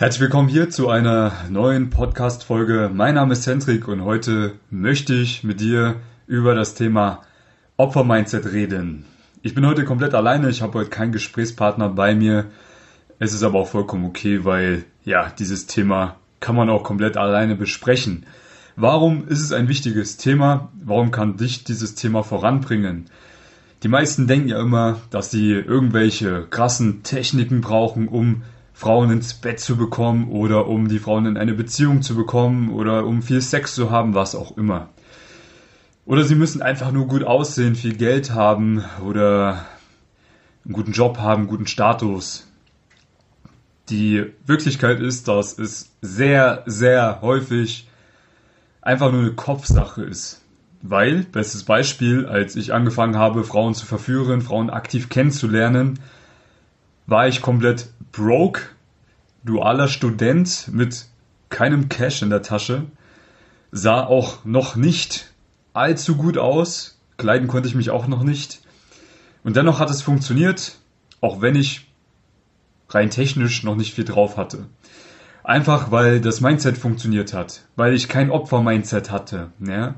Herzlich willkommen hier zu einer neuen Podcast-Folge. Mein Name ist Hendrik und heute möchte ich mit dir über das Thema Opfer-Mindset reden. Ich bin heute komplett alleine, ich habe heute keinen Gesprächspartner bei mir. Es ist aber auch vollkommen okay, weil ja, dieses Thema kann man auch komplett alleine besprechen. Warum ist es ein wichtiges Thema? Warum kann dich dieses Thema voranbringen? Die meisten denken ja immer, dass sie irgendwelche krassen Techniken brauchen, um Frauen ins Bett zu bekommen oder um die Frauen in eine Beziehung zu bekommen oder um viel Sex zu haben, was auch immer. Oder sie müssen einfach nur gut aussehen, viel Geld haben oder einen guten Job haben, guten Status. Die Wirklichkeit ist, dass es sehr, sehr häufig einfach nur eine Kopfsache ist. Weil, bestes Beispiel, als ich angefangen habe, Frauen zu verführen, Frauen aktiv kennenzulernen, war ich komplett broke, dualer Student mit keinem Cash in der Tasche, sah auch noch nicht allzu gut aus, kleiden konnte ich mich auch noch nicht. Und dennoch hat es funktioniert, auch wenn ich rein technisch noch nicht viel drauf hatte. Einfach weil das Mindset funktioniert hat, weil ich kein Opfer-Mindset hatte. Ja?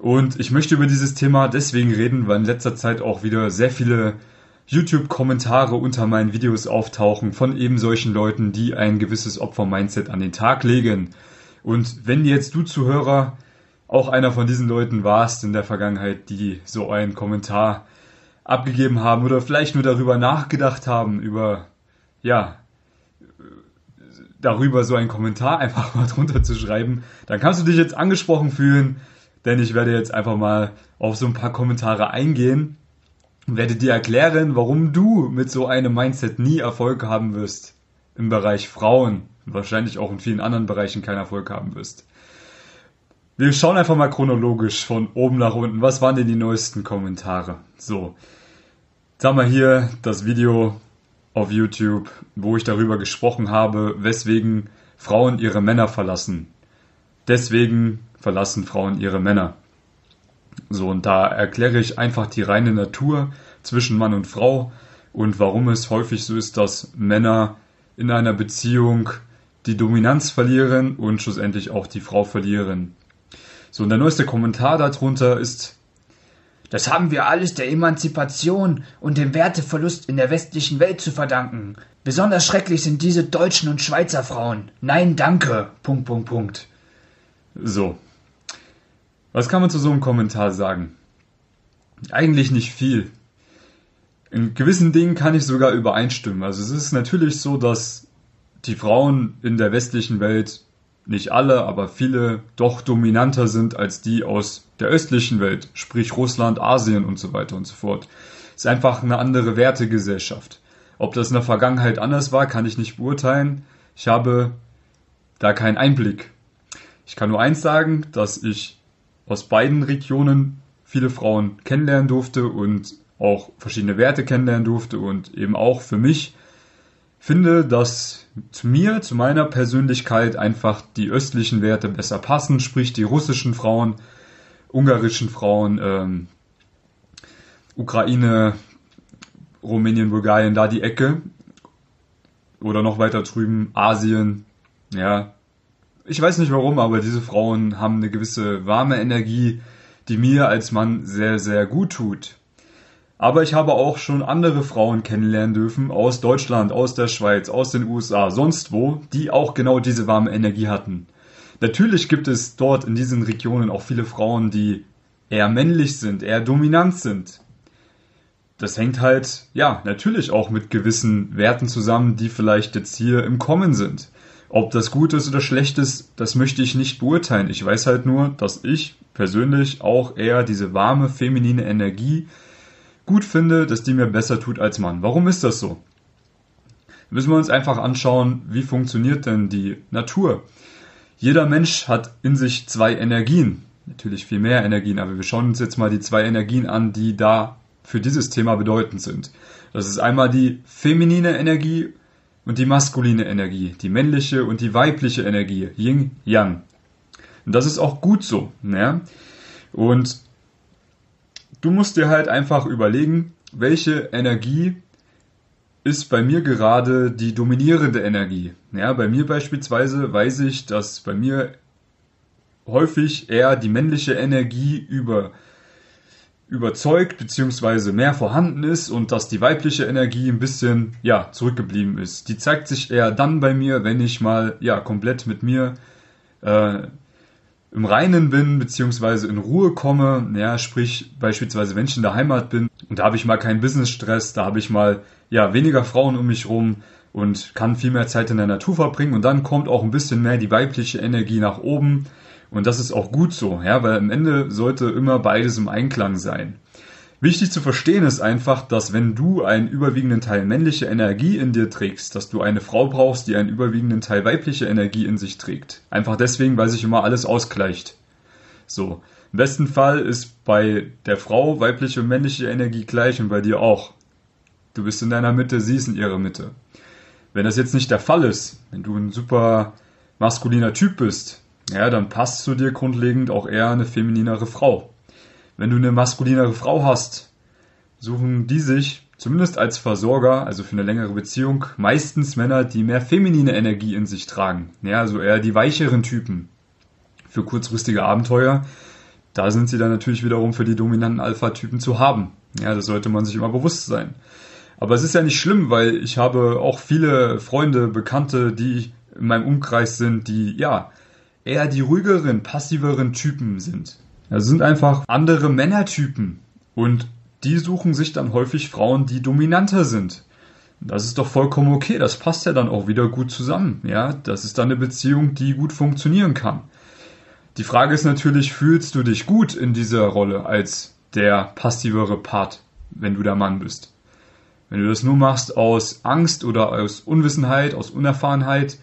Und ich möchte über dieses Thema deswegen reden, weil in letzter Zeit auch wieder sehr viele YouTube-Kommentare unter meinen Videos auftauchen von eben solchen Leuten, die ein gewisses Opfer-Mindset an den Tag legen. Und wenn jetzt du Zuhörer auch einer von diesen Leuten warst in der Vergangenheit, die so einen Kommentar abgegeben haben oder vielleicht nur darüber nachgedacht haben, über, ja, darüber so einen Kommentar einfach mal drunter zu schreiben, dann kannst du dich jetzt angesprochen fühlen, denn ich werde jetzt einfach mal auf so ein paar Kommentare eingehen werde dir erklären, warum du mit so einem Mindset nie Erfolg haben wirst im Bereich Frauen, wahrscheinlich auch in vielen anderen Bereichen keinen Erfolg haben wirst. Wir schauen einfach mal chronologisch von oben nach unten. Was waren denn die neuesten Kommentare? So, jetzt haben wir hier das Video auf YouTube, wo ich darüber gesprochen habe, weswegen Frauen ihre Männer verlassen. Deswegen verlassen Frauen ihre Männer. So, und da erkläre ich einfach die reine Natur zwischen Mann und Frau und warum es häufig so ist, dass Männer in einer Beziehung die Dominanz verlieren und schlussendlich auch die Frau verlieren. So, und der neueste Kommentar darunter ist, das haben wir alles der Emanzipation und dem Werteverlust in der westlichen Welt zu verdanken. Besonders schrecklich sind diese deutschen und Schweizer Frauen. Nein, danke. Punkt, Punkt, Punkt. So, was kann man zu so einem Kommentar sagen? Eigentlich nicht viel. In gewissen Dingen kann ich sogar übereinstimmen. Also es ist natürlich so, dass die Frauen in der westlichen Welt, nicht alle, aber viele, doch dominanter sind als die aus der östlichen Welt, sprich Russland, Asien und so weiter und so fort. Es ist einfach eine andere Wertegesellschaft. Ob das in der Vergangenheit anders war, kann ich nicht beurteilen. Ich habe da keinen Einblick. Ich kann nur eins sagen, dass ich aus beiden Regionen viele Frauen kennenlernen durfte und auch verschiedene Werte kennenlernen durfte und eben auch für mich finde, dass zu mir, zu meiner Persönlichkeit einfach die östlichen Werte besser passen, sprich die russischen Frauen, ungarischen Frauen, ähm, Ukraine, Rumänien, Bulgarien, da die Ecke oder noch weiter drüben Asien, ja, ich weiß nicht warum, aber diese Frauen haben eine gewisse warme Energie, die mir als Mann sehr, sehr gut tut. Aber ich habe auch schon andere Frauen kennenlernen dürfen aus Deutschland, aus der Schweiz, aus den USA, sonst wo, die auch genau diese warme Energie hatten. Natürlich gibt es dort in diesen Regionen auch viele Frauen, die eher männlich sind, eher dominant sind. Das hängt halt, ja, natürlich auch mit gewissen Werten zusammen, die vielleicht jetzt hier im Kommen sind. Ob das gut ist oder schlecht ist, das möchte ich nicht beurteilen. Ich weiß halt nur, dass ich persönlich auch eher diese warme, feminine Energie gut finde, dass die mir besser tut als Mann. Warum ist das so? Müssen wir uns einfach anschauen, wie funktioniert denn die Natur? Jeder Mensch hat in sich zwei Energien. Natürlich viel mehr Energien, aber wir schauen uns jetzt mal die zwei Energien an, die da für dieses Thema bedeutend sind. Das ist einmal die feminine Energie und die maskuline Energie, die männliche und die weibliche Energie, Yin Yang. Und das ist auch gut so. Ne? Und du musst dir halt einfach überlegen, welche Energie ist bei mir gerade die dominierende Energie. Ja, bei mir beispielsweise weiß ich, dass bei mir häufig eher die männliche Energie über überzeugt beziehungsweise mehr vorhanden ist und dass die weibliche Energie ein bisschen ja zurückgeblieben ist. Die zeigt sich eher dann bei mir, wenn ich mal ja komplett mit mir äh, im Reinen bin beziehungsweise in Ruhe komme. Ja, sprich beispielsweise wenn ich in der Heimat bin und da habe ich mal keinen Businessstress, da habe ich mal ja weniger Frauen um mich rum und kann viel mehr Zeit in der Natur verbringen und dann kommt auch ein bisschen mehr die weibliche Energie nach oben und das ist auch gut so, ja, weil am Ende sollte immer beides im Einklang sein. Wichtig zu verstehen ist einfach, dass wenn du einen überwiegenden Teil männliche Energie in dir trägst, dass du eine Frau brauchst, die einen überwiegenden Teil weibliche Energie in sich trägt. Einfach deswegen, weil sich immer alles ausgleicht. So. Im besten Fall ist bei der Frau weibliche und männliche Energie gleich und bei dir auch. Du bist in deiner Mitte, sie ist in ihrer Mitte. Wenn das jetzt nicht der Fall ist, wenn du ein super maskuliner Typ bist, ja, dann passt zu dir grundlegend auch eher eine femininere Frau. Wenn du eine maskulinere Frau hast, suchen die sich, zumindest als Versorger, also für eine längere Beziehung, meistens Männer, die mehr feminine Energie in sich tragen. Ja, also eher die weicheren Typen. Für kurzfristige Abenteuer, da sind sie dann natürlich wiederum für die dominanten Alpha-Typen zu haben. Ja, das sollte man sich immer bewusst sein. Aber es ist ja nicht schlimm, weil ich habe auch viele Freunde, Bekannte, die in meinem Umkreis sind, die ja eher die ruhigeren, passiveren Typen sind. Das sind einfach andere Männertypen. Und die suchen sich dann häufig Frauen, die dominanter sind. Das ist doch vollkommen okay. Das passt ja dann auch wieder gut zusammen. Ja, das ist dann eine Beziehung, die gut funktionieren kann. Die Frage ist natürlich, fühlst du dich gut in dieser Rolle als der passivere Part, wenn du der Mann bist? Wenn du das nur machst aus Angst oder aus Unwissenheit, aus Unerfahrenheit,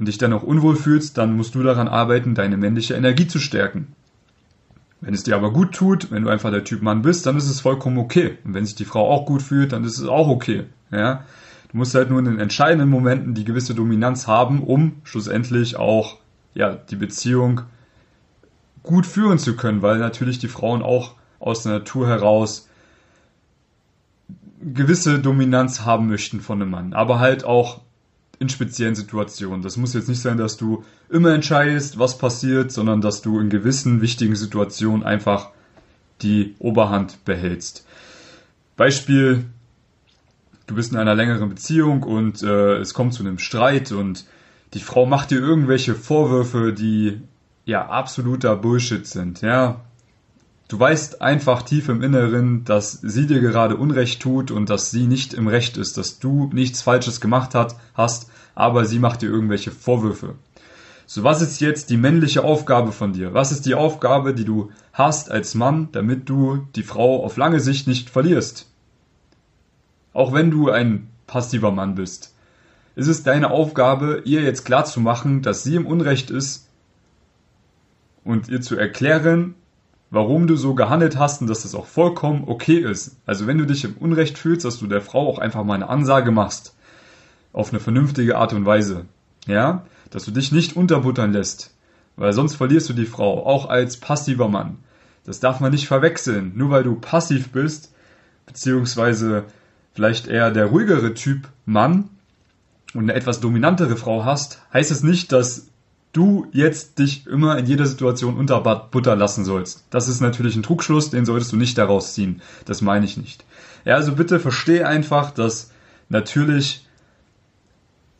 und dich dann auch unwohl fühlst, dann musst du daran arbeiten, deine männliche Energie zu stärken. Wenn es dir aber gut tut, wenn du einfach der Typ Mann bist, dann ist es vollkommen okay. Und wenn sich die Frau auch gut fühlt, dann ist es auch okay. Ja? Du musst halt nur in den entscheidenden Momenten die gewisse Dominanz haben, um schlussendlich auch ja, die Beziehung gut führen zu können, weil natürlich die Frauen auch aus der Natur heraus gewisse Dominanz haben möchten von einem Mann, aber halt auch in speziellen Situationen. Das muss jetzt nicht sein, dass du immer entscheidest, was passiert, sondern dass du in gewissen wichtigen Situationen einfach die Oberhand behältst. Beispiel, du bist in einer längeren Beziehung und äh, es kommt zu einem Streit und die Frau macht dir irgendwelche Vorwürfe, die ja absoluter Bullshit sind. Ja, Du weißt einfach tief im Inneren, dass sie dir gerade Unrecht tut und dass sie nicht im Recht ist, dass du nichts Falsches gemacht hat, hast, aber sie macht dir irgendwelche Vorwürfe. So, was ist jetzt die männliche Aufgabe von dir? Was ist die Aufgabe, die du hast als Mann, damit du die Frau auf lange Sicht nicht verlierst? Auch wenn du ein passiver Mann bist, ist es deine Aufgabe, ihr jetzt klar zu machen, dass sie im Unrecht ist und ihr zu erklären, warum du so gehandelt hast und dass das auch vollkommen okay ist. Also wenn du dich im Unrecht fühlst, dass du der Frau auch einfach mal eine Ansage machst. Auf eine vernünftige Art und Weise. Ja? Dass du dich nicht unterbuttern lässt. Weil sonst verlierst du die Frau, auch als passiver Mann. Das darf man nicht verwechseln. Nur weil du passiv bist, beziehungsweise vielleicht eher der ruhigere Typ Mann und eine etwas dominantere Frau hast, heißt es nicht, dass du jetzt dich immer in jeder Situation unter Butter lassen sollst. Das ist natürlich ein Trugschluss, den solltest du nicht daraus ziehen. Das meine ich nicht. Ja, also bitte versteh einfach, dass natürlich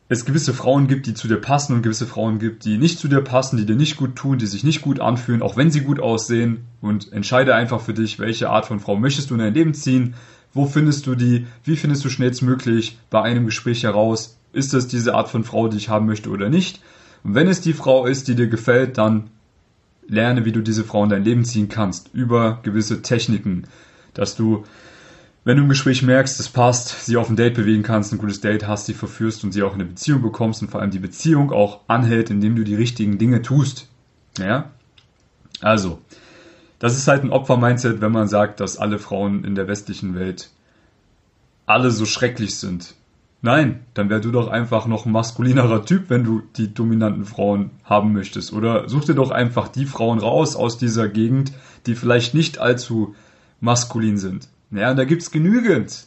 es gewisse Frauen gibt, die zu dir passen und gewisse Frauen gibt, die nicht zu dir passen, die dir nicht gut tun, die sich nicht gut anfühlen, auch wenn sie gut aussehen und entscheide einfach für dich, welche Art von Frau möchtest du in dein Leben ziehen, wo findest du die, wie findest du schnellstmöglich bei einem Gespräch heraus, ist es diese Art von Frau, die ich haben möchte oder nicht und wenn es die Frau ist, die dir gefällt, dann lerne, wie du diese Frau in dein Leben ziehen kannst, über gewisse Techniken, dass du, wenn du im Gespräch merkst, es passt, sie auf ein Date bewegen kannst, ein gutes Date hast, sie verführst und sie auch in eine Beziehung bekommst und vor allem die Beziehung auch anhält, indem du die richtigen Dinge tust. Ja? Also, das ist halt ein Opfer-Mindset, wenn man sagt, dass alle Frauen in der westlichen Welt alle so schrecklich sind. Nein, dann wär du doch einfach noch ein maskulinerer Typ, wenn du die dominanten Frauen haben möchtest. Oder such dir doch einfach die Frauen raus aus dieser Gegend, die vielleicht nicht allzu maskulin sind. Ja, und da gibt's genügend.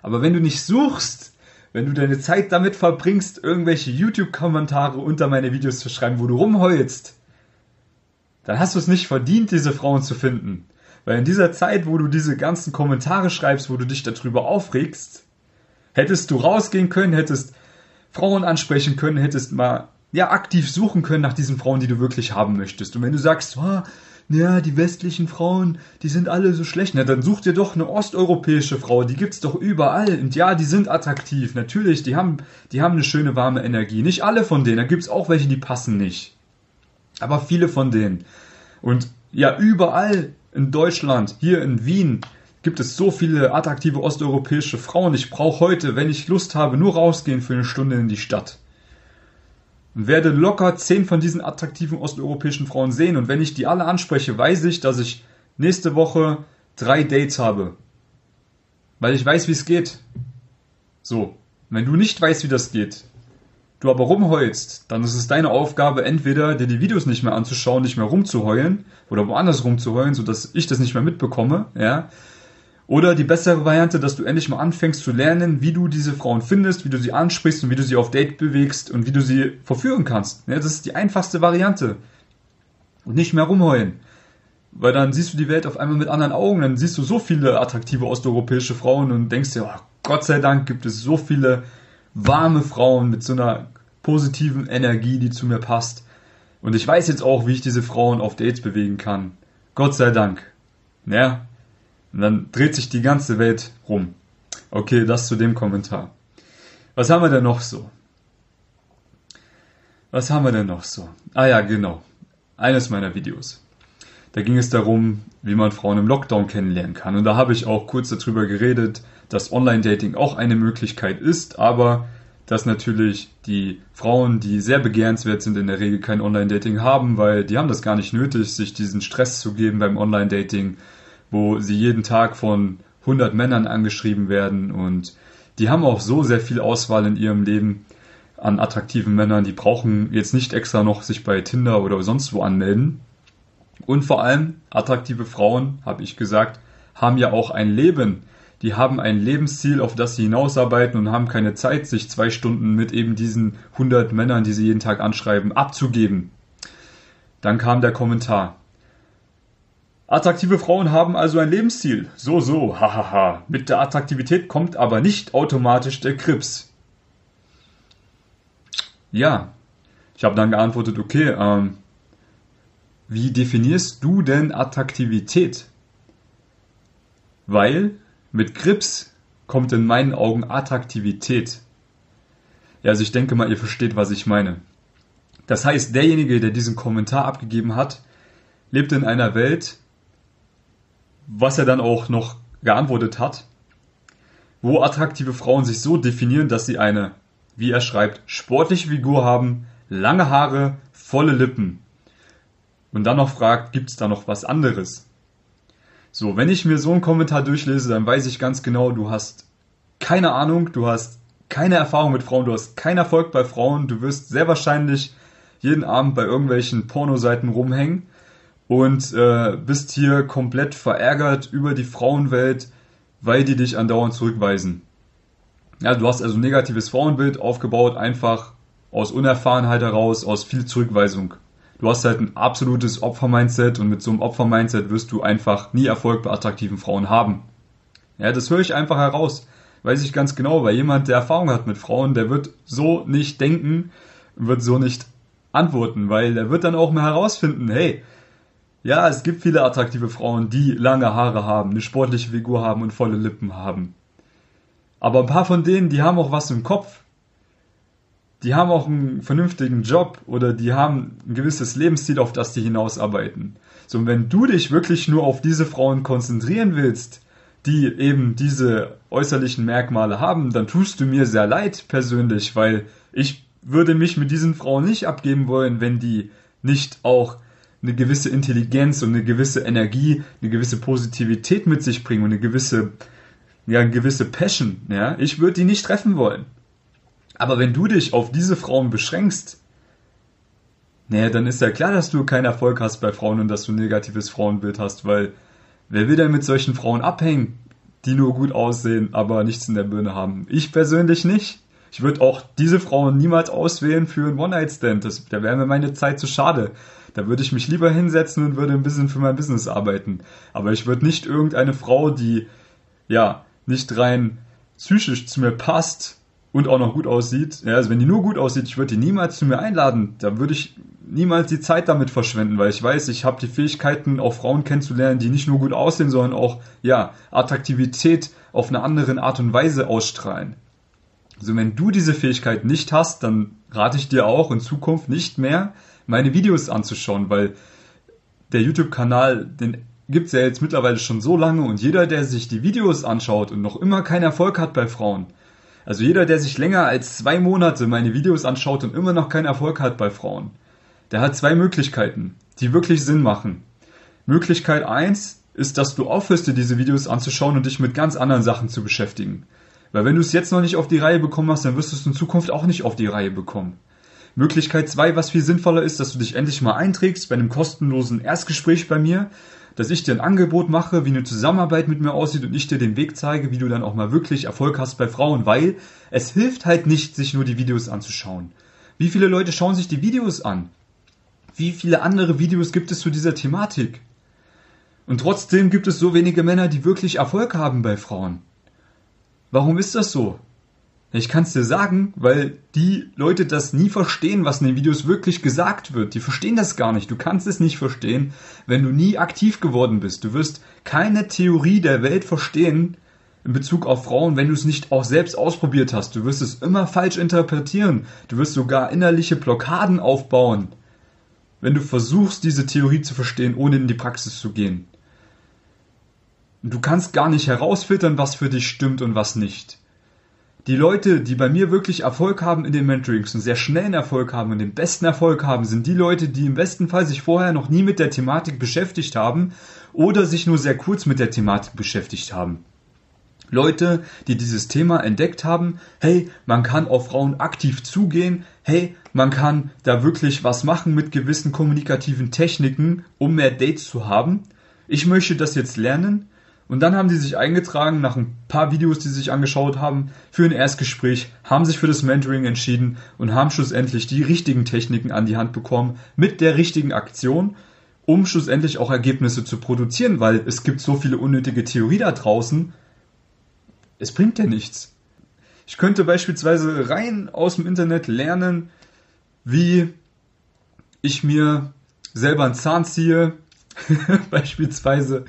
Aber wenn du nicht suchst, wenn du deine Zeit damit verbringst, irgendwelche YouTube-Kommentare unter meine Videos zu schreiben, wo du rumheulst, dann hast du es nicht verdient, diese Frauen zu finden. Weil in dieser Zeit, wo du diese ganzen Kommentare schreibst, wo du dich darüber aufregst, hättest du rausgehen können, hättest Frauen ansprechen können, hättest mal ja aktiv suchen können nach diesen Frauen, die du wirklich haben möchtest. Und wenn du sagst, oh, ja, die westlichen Frauen, die sind alle so schlecht. Na, dann such dir doch eine osteuropäische Frau, die gibt's doch überall. Und ja, die sind attraktiv, natürlich, die haben, die haben eine schöne warme Energie. Nicht alle von denen, da gibt's auch welche, die passen nicht. Aber viele von denen. Und ja, überall in Deutschland, hier in Wien, gibt es so viele attraktive osteuropäische Frauen. Ich brauche heute, wenn ich Lust habe, nur rausgehen für eine Stunde in die Stadt und werde locker zehn von diesen attraktiven osteuropäischen Frauen sehen. Und wenn ich die alle anspreche, weiß ich, dass ich nächste Woche drei Dates habe. Weil ich weiß, wie es geht. So. Wenn du nicht weißt, wie das geht, du aber rumheulst, dann ist es deine Aufgabe, entweder dir die Videos nicht mehr anzuschauen, nicht mehr rumzuheulen oder woanders rumzuheulen, sodass ich das nicht mehr mitbekomme, ja, oder die bessere Variante, dass du endlich mal anfängst zu lernen, wie du diese Frauen findest, wie du sie ansprichst und wie du sie auf Date bewegst und wie du sie verführen kannst. Ja, das ist die einfachste Variante. Und nicht mehr rumheulen. Weil dann siehst du die Welt auf einmal mit anderen Augen, dann siehst du so viele attraktive osteuropäische Frauen und denkst dir, oh, Gott sei Dank gibt es so viele warme Frauen mit so einer positiven Energie, die zu mir passt. Und ich weiß jetzt auch, wie ich diese Frauen auf Dates bewegen kann. Gott sei Dank. Ja, und dann dreht sich die ganze Welt rum. Okay, das zu dem Kommentar. Was haben wir denn noch so? Was haben wir denn noch so? Ah ja, genau. Eines meiner Videos. Da ging es darum, wie man Frauen im Lockdown kennenlernen kann. Und da habe ich auch kurz darüber geredet, dass Online-Dating auch eine Möglichkeit ist, aber dass natürlich die Frauen, die sehr begehrenswert sind, in der Regel kein Online-Dating haben, weil die haben das gar nicht nötig, sich diesen Stress zu geben beim Online-Dating wo sie jeden Tag von 100 Männern angeschrieben werden und die haben auch so sehr viel Auswahl in ihrem Leben an attraktiven Männern, die brauchen jetzt nicht extra noch sich bei Tinder oder sonst wo anmelden. Und vor allem attraktive Frauen, habe ich gesagt, haben ja auch ein Leben. Die haben ein Lebensziel, auf das sie hinausarbeiten und haben keine Zeit, sich zwei Stunden mit eben diesen 100 Männern, die sie jeden Tag anschreiben, abzugeben. Dann kam der Kommentar. Attraktive Frauen haben also ein Lebensziel. So, so, hahaha. Mit der Attraktivität kommt aber nicht automatisch der Krips. Ja, ich habe dann geantwortet, okay, ähm, wie definierst du denn Attraktivität? Weil mit Krips kommt in meinen Augen Attraktivität. Ja, also ich denke mal, ihr versteht, was ich meine. Das heißt, derjenige, der diesen Kommentar abgegeben hat, lebt in einer Welt, was er dann auch noch geantwortet hat, wo attraktive Frauen sich so definieren, dass sie eine, wie er schreibt, sportliche Figur haben, lange Haare, volle Lippen. Und dann noch fragt, gibt es da noch was anderes? So, wenn ich mir so einen Kommentar durchlese, dann weiß ich ganz genau, du hast keine Ahnung, du hast keine Erfahrung mit Frauen, du hast keinen Erfolg bei Frauen, du wirst sehr wahrscheinlich jeden Abend bei irgendwelchen Pornoseiten rumhängen und äh, bist hier komplett verärgert über die Frauenwelt, weil die dich andauernd zurückweisen. Ja, du hast also ein negatives Frauenbild aufgebaut, einfach aus Unerfahrenheit heraus, aus viel Zurückweisung. Du hast halt ein absolutes Opfer-Mindset und mit so einem Opfer-Mindset wirst du einfach nie Erfolg bei attraktiven Frauen haben. Ja, das höre ich einfach heraus. Weiß ich ganz genau, weil jemand, der Erfahrung hat mit Frauen, der wird so nicht denken, wird so nicht antworten, weil der wird dann auch mal herausfinden, hey, ja, es gibt viele attraktive Frauen, die lange Haare haben, eine sportliche Figur haben und volle Lippen haben. Aber ein paar von denen, die haben auch was im Kopf. Die haben auch einen vernünftigen Job oder die haben ein gewisses Lebensziel, auf das die hinausarbeiten. So, und wenn du dich wirklich nur auf diese Frauen konzentrieren willst, die eben diese äußerlichen Merkmale haben, dann tust du mir sehr leid persönlich, weil ich würde mich mit diesen Frauen nicht abgeben wollen, wenn die nicht auch eine gewisse Intelligenz und eine gewisse Energie, eine gewisse Positivität mit sich bringen und eine gewisse, ja, eine gewisse Passion, ja. Ich würde die nicht treffen wollen. Aber wenn du dich auf diese Frauen beschränkst, naja, dann ist ja klar, dass du keinen Erfolg hast bei Frauen und dass du ein negatives Frauenbild hast, weil wer will denn mit solchen Frauen abhängen? die nur gut aussehen, aber nichts in der Birne haben. Ich persönlich nicht. Ich würde auch diese Frauen niemals auswählen für einen One-Night-Stand. Da wäre mir meine Zeit zu schade. Da würde ich mich lieber hinsetzen und würde ein bisschen für mein Business arbeiten. Aber ich würde nicht irgendeine Frau, die ja nicht rein psychisch zu mir passt und auch noch gut aussieht, ja, also wenn die nur gut aussieht, ich würde die niemals zu mir einladen. Da würde ich niemals die Zeit damit verschwenden, weil ich weiß, ich habe die Fähigkeiten, auch Frauen kennenzulernen, die nicht nur gut aussehen, sondern auch ja Attraktivität auf eine andere Art und Weise ausstrahlen. Also wenn du diese Fähigkeit nicht hast, dann rate ich dir auch in Zukunft nicht mehr meine Videos anzuschauen, weil der YouTube-Kanal, den gibt es ja jetzt mittlerweile schon so lange und jeder, der sich die Videos anschaut und noch immer keinen Erfolg hat bei Frauen, also jeder, der sich länger als zwei Monate meine Videos anschaut und immer noch keinen Erfolg hat bei Frauen, der hat zwei Möglichkeiten, die wirklich Sinn machen. Möglichkeit eins ist, dass du aufhörst, dir diese Videos anzuschauen und dich mit ganz anderen Sachen zu beschäftigen. Weil wenn du es jetzt noch nicht auf die Reihe bekommen hast, dann wirst du es in Zukunft auch nicht auf die Reihe bekommen. Möglichkeit 2, was viel sinnvoller ist, dass du dich endlich mal einträgst bei einem kostenlosen Erstgespräch bei mir, dass ich dir ein Angebot mache, wie eine Zusammenarbeit mit mir aussieht und ich dir den Weg zeige, wie du dann auch mal wirklich Erfolg hast bei Frauen, weil es hilft halt nicht, sich nur die Videos anzuschauen. Wie viele Leute schauen sich die Videos an? Wie viele andere Videos gibt es zu dieser Thematik? Und trotzdem gibt es so wenige Männer, die wirklich Erfolg haben bei Frauen. Warum ist das so? Ich kann es dir sagen, weil die Leute das nie verstehen, was in den Videos wirklich gesagt wird. Die verstehen das gar nicht. Du kannst es nicht verstehen, wenn du nie aktiv geworden bist. Du wirst keine Theorie der Welt verstehen in Bezug auf Frauen, wenn du es nicht auch selbst ausprobiert hast. Du wirst es immer falsch interpretieren. Du wirst sogar innerliche Blockaden aufbauen, wenn du versuchst, diese Theorie zu verstehen, ohne in die Praxis zu gehen. Du kannst gar nicht herausfiltern, was für dich stimmt und was nicht die Leute, die bei mir wirklich Erfolg haben in den Mentorings und sehr schnellen Erfolg haben und den besten Erfolg haben, sind die Leute, die im besten Fall sich vorher noch nie mit der Thematik beschäftigt haben oder sich nur sehr kurz mit der Thematik beschäftigt haben. Leute, die dieses Thema entdeckt haben, hey, man kann auf Frauen aktiv zugehen, hey, man kann da wirklich was machen mit gewissen kommunikativen Techniken, um mehr Dates zu haben. Ich möchte das jetzt lernen und dann haben die sich eingetragen, nach ein paar Videos, die sie sich angeschaut haben, für ein Erstgespräch, haben sich für das Mentoring entschieden und haben schlussendlich die richtigen Techniken an die Hand bekommen, mit der richtigen Aktion, um schlussendlich auch Ergebnisse zu produzieren, weil es gibt so viele unnötige Theorie da draußen. Es bringt ja nichts. Ich könnte beispielsweise rein aus dem Internet lernen, wie ich mir selber einen Zahn ziehe, beispielsweise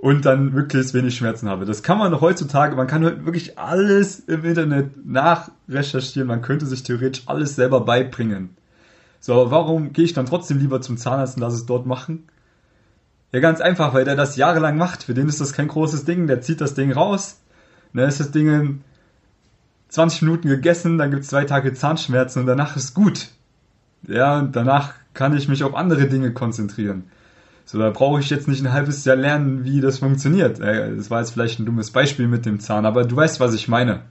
und dann möglichst wenig Schmerzen habe. Das kann man heutzutage, man kann wirklich alles im Internet nachrecherchieren, man könnte sich theoretisch alles selber beibringen. So, aber warum gehe ich dann trotzdem lieber zum Zahnarzt und lasse es dort machen? Ja, ganz einfach, weil der das jahrelang macht. Für den ist das kein großes Ding, der zieht das Ding raus, dann ist das Ding in 20 Minuten gegessen, dann gibt es zwei Tage Zahnschmerzen und danach ist gut. Ja, und danach kann ich mich auf andere Dinge konzentrieren. So, da brauche ich jetzt nicht ein halbes Jahr lernen, wie das funktioniert. Äh, das war jetzt vielleicht ein dummes Beispiel mit dem Zahn, aber du weißt, was ich meine.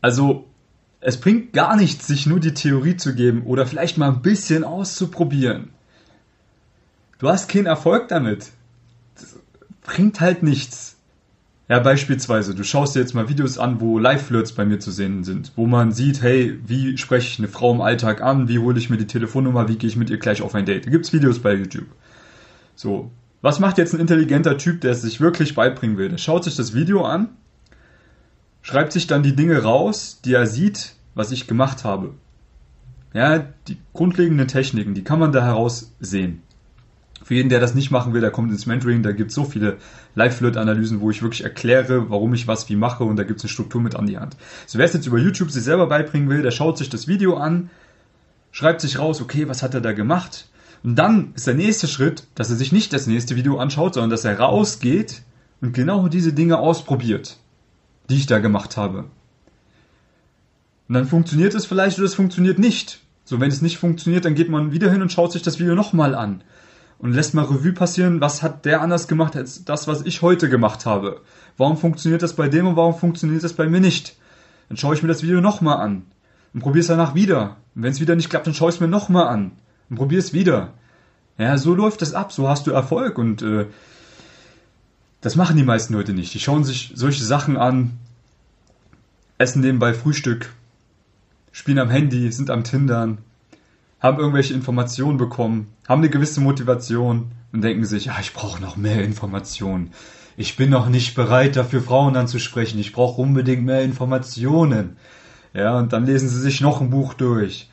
Also, es bringt gar nichts, sich nur die Theorie zu geben oder vielleicht mal ein bisschen auszuprobieren. Du hast keinen Erfolg damit. Das bringt halt nichts. Ja, beispielsweise, du schaust dir jetzt mal Videos an, wo Live-Flirts bei mir zu sehen sind, wo man sieht, hey, wie spreche ich eine Frau im Alltag an, wie hole ich mir die Telefonnummer, wie gehe ich mit ihr gleich auf ein Date. Da gibt's Videos bei YouTube. So, was macht jetzt ein intelligenter Typ, der es sich wirklich beibringen will? Der schaut sich das Video an, schreibt sich dann die Dinge raus, die er sieht, was ich gemacht habe. Ja, die grundlegenden Techniken, die kann man da heraus sehen. Für jeden, der das nicht machen will, der kommt ins Mentoring. Da gibt es so viele Live-Flirt-Analysen, wo ich wirklich erkläre, warum ich was wie mache und da gibt es eine Struktur mit an die Hand. So wer es jetzt über YouTube sich selber beibringen will, der schaut sich das Video an, schreibt sich raus, okay, was hat er da gemacht? Und dann ist der nächste Schritt, dass er sich nicht das nächste Video anschaut, sondern dass er rausgeht und genau diese Dinge ausprobiert, die ich da gemacht habe. Und dann funktioniert es vielleicht oder es funktioniert nicht. So, wenn es nicht funktioniert, dann geht man wieder hin und schaut sich das Video nochmal an und lässt mal Revue passieren, was hat der anders gemacht als das, was ich heute gemacht habe. Warum funktioniert das bei dem und warum funktioniert das bei mir nicht? Dann schaue ich mir das Video nochmal an und probiere es danach wieder. Und wenn es wieder nicht klappt, dann schaue ich es mir nochmal an und probiere es wieder. Ja, so läuft das ab, so hast du Erfolg und äh, Das machen die meisten Leute nicht. Die schauen sich solche Sachen an, essen nebenbei Frühstück, spielen am Handy, sind am Tindern, haben irgendwelche Informationen bekommen, haben eine gewisse Motivation und denken sich, ja, ich brauche noch mehr Informationen. Ich bin noch nicht bereit, dafür Frauen anzusprechen. Ich brauche unbedingt mehr Informationen. Ja, und dann lesen sie sich noch ein Buch durch.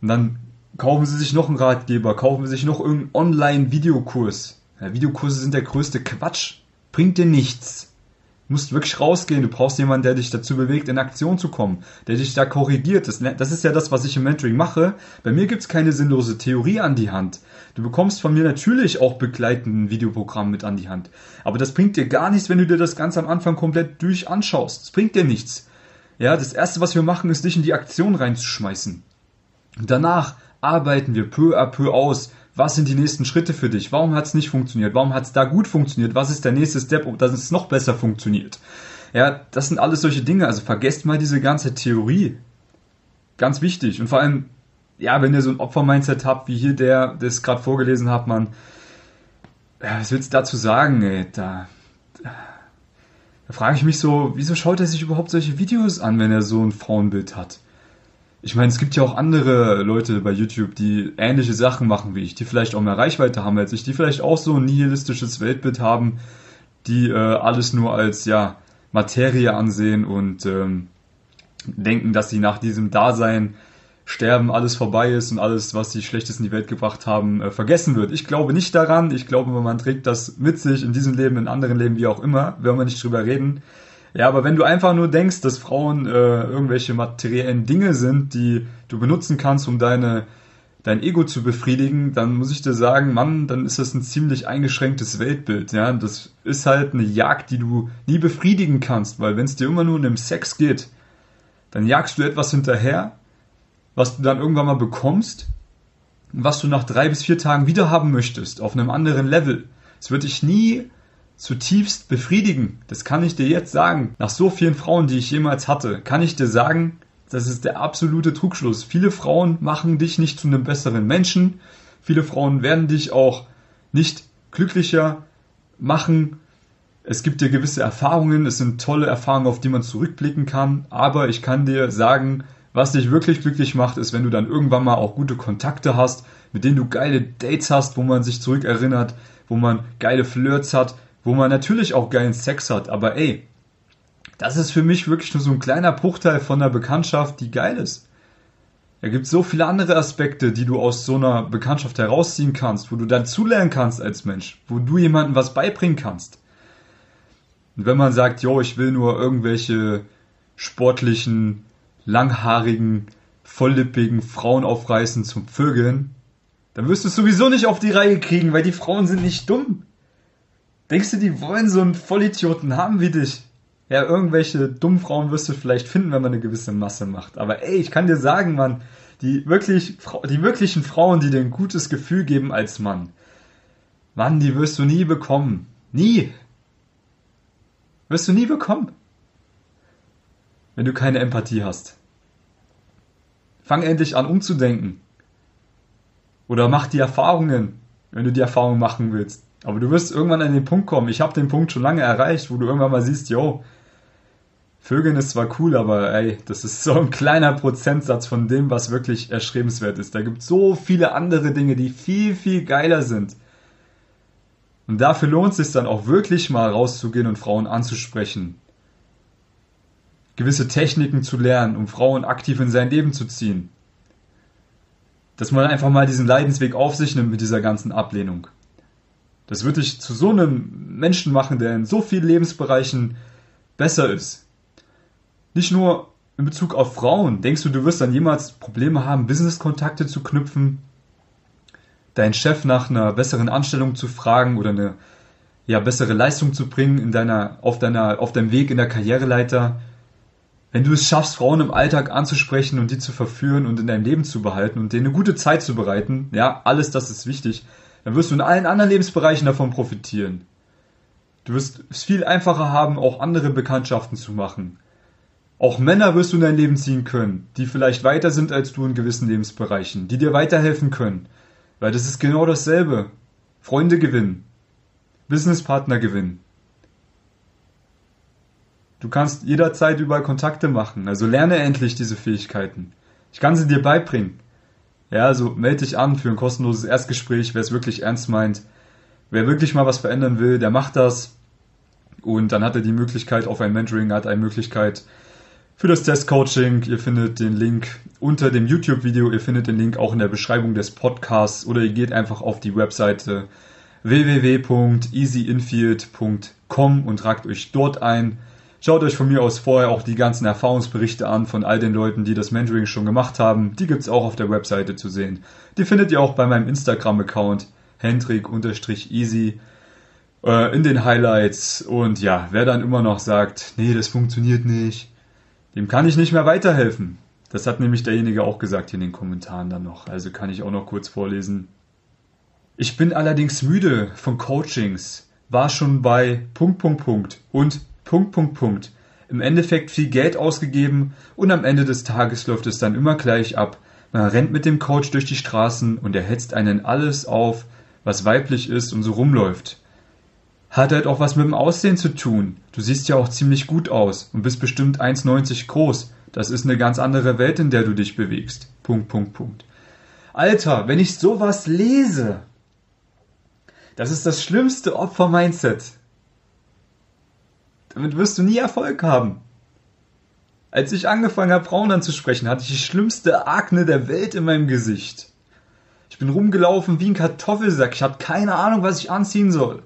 Und dann kaufen sie sich noch einen Ratgeber, kaufen sie sich noch irgendeinen Online-Videokurs. Ja, Videokurse sind der größte Quatsch. Bringt dir nichts. Musst wirklich rausgehen. Du brauchst jemanden, der dich dazu bewegt, in Aktion zu kommen, der dich da korrigiert. Das, das ist ja das, was ich im Mentoring mache. Bei mir gibt's keine sinnlose Theorie an die Hand. Du bekommst von mir natürlich auch begleitenden Videoprogramm mit an die Hand. Aber das bringt dir gar nichts, wenn du dir das ganz am Anfang komplett durch anschaust. Das bringt dir nichts. Ja, das erste, was wir machen, ist dich in die Aktion reinzuschmeißen. Und danach arbeiten wir peu à peu aus, was sind die nächsten Schritte für dich? Warum hat es nicht funktioniert? Warum hat es da gut funktioniert? Was ist der nächste Step, um dass es noch besser funktioniert? Ja, das sind alles solche Dinge. Also vergesst mal diese ganze Theorie. Ganz wichtig. Und vor allem, ja, wenn ihr so ein Opfer-Mindset habt, wie hier der, das gerade vorgelesen hat, man, ja, was willst du dazu sagen, ey? Da, da frage ich mich so, wieso schaut er sich überhaupt solche Videos an, wenn er so ein Frauenbild hat? Ich meine, es gibt ja auch andere Leute bei YouTube, die ähnliche Sachen machen wie ich, die vielleicht auch mehr Reichweite haben als ich, die vielleicht auch so ein nihilistisches Weltbild haben, die äh, alles nur als ja Materie ansehen und ähm, denken, dass sie nach diesem Dasein sterben, alles vorbei ist und alles, was sie Schlechtes in die Welt gebracht haben, äh, vergessen wird. Ich glaube nicht daran. Ich glaube, man trägt das mit sich in diesem Leben, in anderen Leben, wie auch immer, wenn wir nicht drüber reden. Ja, aber wenn du einfach nur denkst, dass Frauen äh, irgendwelche materiellen Dinge sind, die du benutzen kannst, um deine dein Ego zu befriedigen, dann muss ich dir sagen, Mann, dann ist das ein ziemlich eingeschränktes Weltbild. Ja, das ist halt eine Jagd, die du nie befriedigen kannst, weil wenn es dir immer nur um Sex geht, dann jagst du etwas hinterher, was du dann irgendwann mal bekommst, was du nach drei bis vier Tagen wieder haben möchtest, auf einem anderen Level. Es wird dich nie zutiefst befriedigen. Das kann ich dir jetzt sagen. Nach so vielen Frauen, die ich jemals hatte, kann ich dir sagen, das ist der absolute Trugschluss. Viele Frauen machen dich nicht zu einem besseren Menschen. Viele Frauen werden dich auch nicht glücklicher machen. Es gibt dir gewisse Erfahrungen, es sind tolle Erfahrungen, auf die man zurückblicken kann. Aber ich kann dir sagen, was dich wirklich glücklich macht, ist, wenn du dann irgendwann mal auch gute Kontakte hast, mit denen du geile Dates hast, wo man sich zurückerinnert, wo man geile Flirts hat, wo man natürlich auch geilen Sex hat, aber ey, das ist für mich wirklich nur so ein kleiner Bruchteil von einer Bekanntschaft, die geil ist. Es gibt so viele andere Aspekte, die du aus so einer Bekanntschaft herausziehen kannst, wo du dann zulernen kannst als Mensch, wo du jemandem was beibringen kannst. Und wenn man sagt, jo, ich will nur irgendwelche sportlichen, langhaarigen, volllippigen Frauen aufreißen zum Vögeln, dann wirst du es sowieso nicht auf die Reihe kriegen, weil die Frauen sind nicht dumm. Denkst du, die wollen so einen Vollidioten haben wie dich? Ja, irgendwelche dummen Frauen wirst du vielleicht finden, wenn man eine gewisse Masse macht. Aber ey, ich kann dir sagen, Mann, die wirklich, die wirklichen Frauen, die dir ein gutes Gefühl geben als Mann, Mann, die wirst du nie bekommen. Nie. Wirst du nie bekommen. Wenn du keine Empathie hast. Fang endlich an umzudenken. Oder mach die Erfahrungen, wenn du die Erfahrung machen willst. Aber du wirst irgendwann an den Punkt kommen. Ich habe den Punkt schon lange erreicht, wo du irgendwann mal siehst, yo, Vögeln ist zwar cool, aber ey, das ist so ein kleiner Prozentsatz von dem, was wirklich erstrebenswert ist. Da gibt so viele andere Dinge, die viel, viel geiler sind. Und dafür lohnt es sich dann auch wirklich mal rauszugehen und Frauen anzusprechen. Gewisse Techniken zu lernen, um Frauen aktiv in sein Leben zu ziehen. Dass man einfach mal diesen Leidensweg auf sich nimmt mit dieser ganzen Ablehnung. Das wird dich zu so einem Menschen machen, der in so vielen Lebensbereichen besser ist. Nicht nur in Bezug auf Frauen. Denkst du, du wirst dann jemals Probleme haben, Business-Kontakte zu knüpfen, deinen Chef nach einer besseren Anstellung zu fragen oder eine ja, bessere Leistung zu bringen in deiner, auf, deiner, auf deinem Weg in der Karriereleiter? Wenn du es schaffst, Frauen im Alltag anzusprechen und die zu verführen und in deinem Leben zu behalten und denen eine gute Zeit zu bereiten, ja, alles das ist wichtig dann wirst du in allen anderen Lebensbereichen davon profitieren. Du wirst es viel einfacher haben, auch andere Bekanntschaften zu machen. Auch Männer wirst du in dein Leben ziehen können, die vielleicht weiter sind als du in gewissen Lebensbereichen, die dir weiterhelfen können. Weil das ist genau dasselbe. Freunde gewinnen. Businesspartner gewinnen. Du kannst jederzeit überall Kontakte machen. Also lerne endlich diese Fähigkeiten. Ich kann sie dir beibringen. Ja, also melde dich an für ein kostenloses Erstgespräch, wer es wirklich ernst meint. Wer wirklich mal was verändern will, der macht das. Und dann hat er die Möglichkeit auf ein Mentoring, hat eine Möglichkeit für das Testcoaching. Ihr findet den Link unter dem YouTube-Video. Ihr findet den Link auch in der Beschreibung des Podcasts oder ihr geht einfach auf die Webseite www.easyinfield.com und tragt euch dort ein. Schaut euch von mir aus vorher auch die ganzen Erfahrungsberichte an von all den Leuten, die das Mentoring schon gemacht haben. Die gibt's auch auf der Webseite zu sehen. Die findet ihr auch bei meinem Instagram-Account hendrik-easy äh, in den Highlights. Und ja, wer dann immer noch sagt, nee, das funktioniert nicht, dem kann ich nicht mehr weiterhelfen. Das hat nämlich derjenige auch gesagt hier in den Kommentaren dann noch. Also kann ich auch noch kurz vorlesen. Ich bin allerdings müde von Coachings, war schon bei Punkt, Punkt, Punkt und Punkt, Punkt, Punkt. Im Endeffekt viel Geld ausgegeben und am Ende des Tages läuft es dann immer gleich ab. Man rennt mit dem Coach durch die Straßen und er hetzt einen alles auf, was weiblich ist und so rumläuft. Hat halt auch was mit dem Aussehen zu tun. Du siehst ja auch ziemlich gut aus und bist bestimmt 1,90 groß. Das ist eine ganz andere Welt, in der du dich bewegst. Punkt, Punkt, Punkt. Alter, wenn ich sowas lese, das ist das schlimmste Opfer-Mindset. Damit wirst du nie Erfolg haben. Als ich angefangen habe, Frauen anzusprechen, hatte ich die schlimmste Akne der Welt in meinem Gesicht. Ich bin rumgelaufen wie ein Kartoffelsack. Ich hatte keine Ahnung, was ich anziehen soll.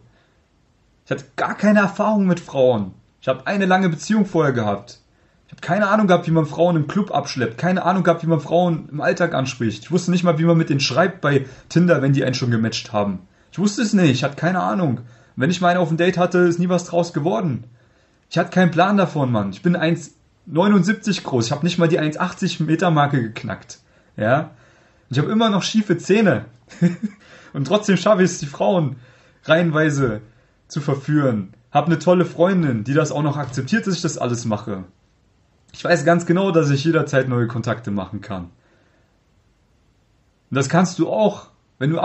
Ich hatte gar keine Erfahrung mit Frauen. Ich habe eine lange Beziehung vorher gehabt. Ich habe keine Ahnung gehabt, wie man Frauen im Club abschleppt. Keine Ahnung gehabt, wie man Frauen im Alltag anspricht. Ich wusste nicht mal, wie man mit denen schreibt bei Tinder, wenn die einen schon gematcht haben. Ich wusste es nicht, ich hatte keine Ahnung. wenn ich meine auf ein Date hatte, ist nie was draus geworden. Ich hatte keinen Plan davon, Mann. Ich bin 1,79 groß. Ich habe nicht mal die 1,80 Meter Marke geknackt. Ja. Ich habe immer noch schiefe Zähne. Und trotzdem schaffe ich es, die Frauen reihenweise zu verführen. Hab eine tolle Freundin, die das auch noch akzeptiert, dass ich das alles mache. Ich weiß ganz genau, dass ich jederzeit neue Kontakte machen kann. Und das kannst du auch, wenn du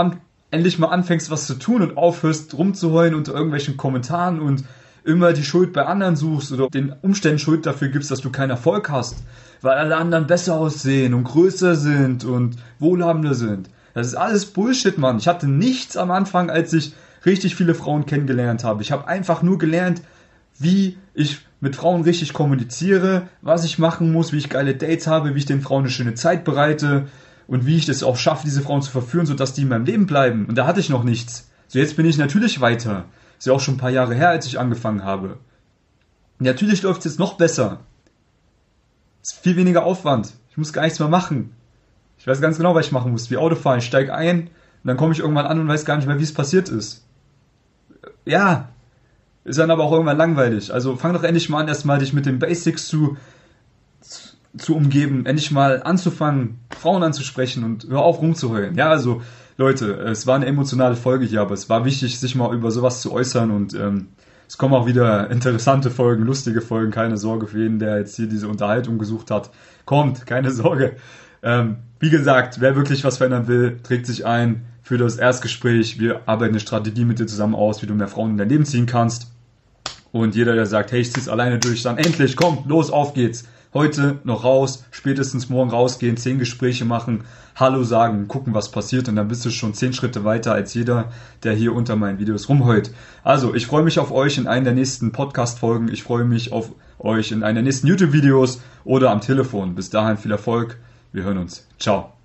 endlich mal anfängst, was zu tun und aufhörst, rumzuheulen unter irgendwelchen Kommentaren und immer die Schuld bei anderen suchst oder den Umständen Schuld dafür gibst, dass du keinen Erfolg hast, weil alle anderen besser aussehen und größer sind und wohlhabender sind. Das ist alles Bullshit, Mann. Ich hatte nichts am Anfang, als ich richtig viele Frauen kennengelernt habe. Ich habe einfach nur gelernt, wie ich mit Frauen richtig kommuniziere, was ich machen muss, wie ich geile Dates habe, wie ich den Frauen eine schöne Zeit bereite, und wie ich das auch schaffe, diese Frauen zu verführen, sodass die in meinem Leben bleiben. Und da hatte ich noch nichts. So jetzt bin ich natürlich weiter. Ist ja auch schon ein paar Jahre her, als ich angefangen habe. Natürlich läuft es jetzt noch besser. Ist viel weniger Aufwand. Ich muss gar nichts mehr machen. Ich weiß ganz genau, was ich machen muss. Wie Autofahren. Ich steige ein und dann komme ich irgendwann an und weiß gar nicht mehr, wie es passiert ist. Ja. Ist dann aber auch irgendwann langweilig. Also fang doch endlich mal an, erstmal dich mit den Basics zu zu umgeben, endlich mal anzufangen, Frauen anzusprechen und hör auf rumzuheulen. Ja, also Leute, es war eine emotionale Folge hier, aber es war wichtig, sich mal über sowas zu äußern und ähm, es kommen auch wieder interessante Folgen, lustige Folgen, keine Sorge für jeden, der jetzt hier diese Unterhaltung gesucht hat. Kommt, keine Sorge. Ähm, wie gesagt, wer wirklich was verändern will, trägt sich ein für das Erstgespräch. Wir arbeiten eine Strategie mit dir zusammen aus, wie du mehr Frauen in dein Leben ziehen kannst. Und jeder, der sagt, hey, ich zieh's alleine durch, dann endlich, komm, los, auf geht's heute noch raus, spätestens morgen rausgehen, zehn Gespräche machen, Hallo sagen, gucken, was passiert und dann bist du schon zehn Schritte weiter als jeder, der hier unter meinen Videos rumheult. Also, ich freue mich auf euch in einer der nächsten Podcast-Folgen. Ich freue mich auf euch in einer der nächsten YouTube-Videos oder am Telefon. Bis dahin viel Erfolg. Wir hören uns. Ciao.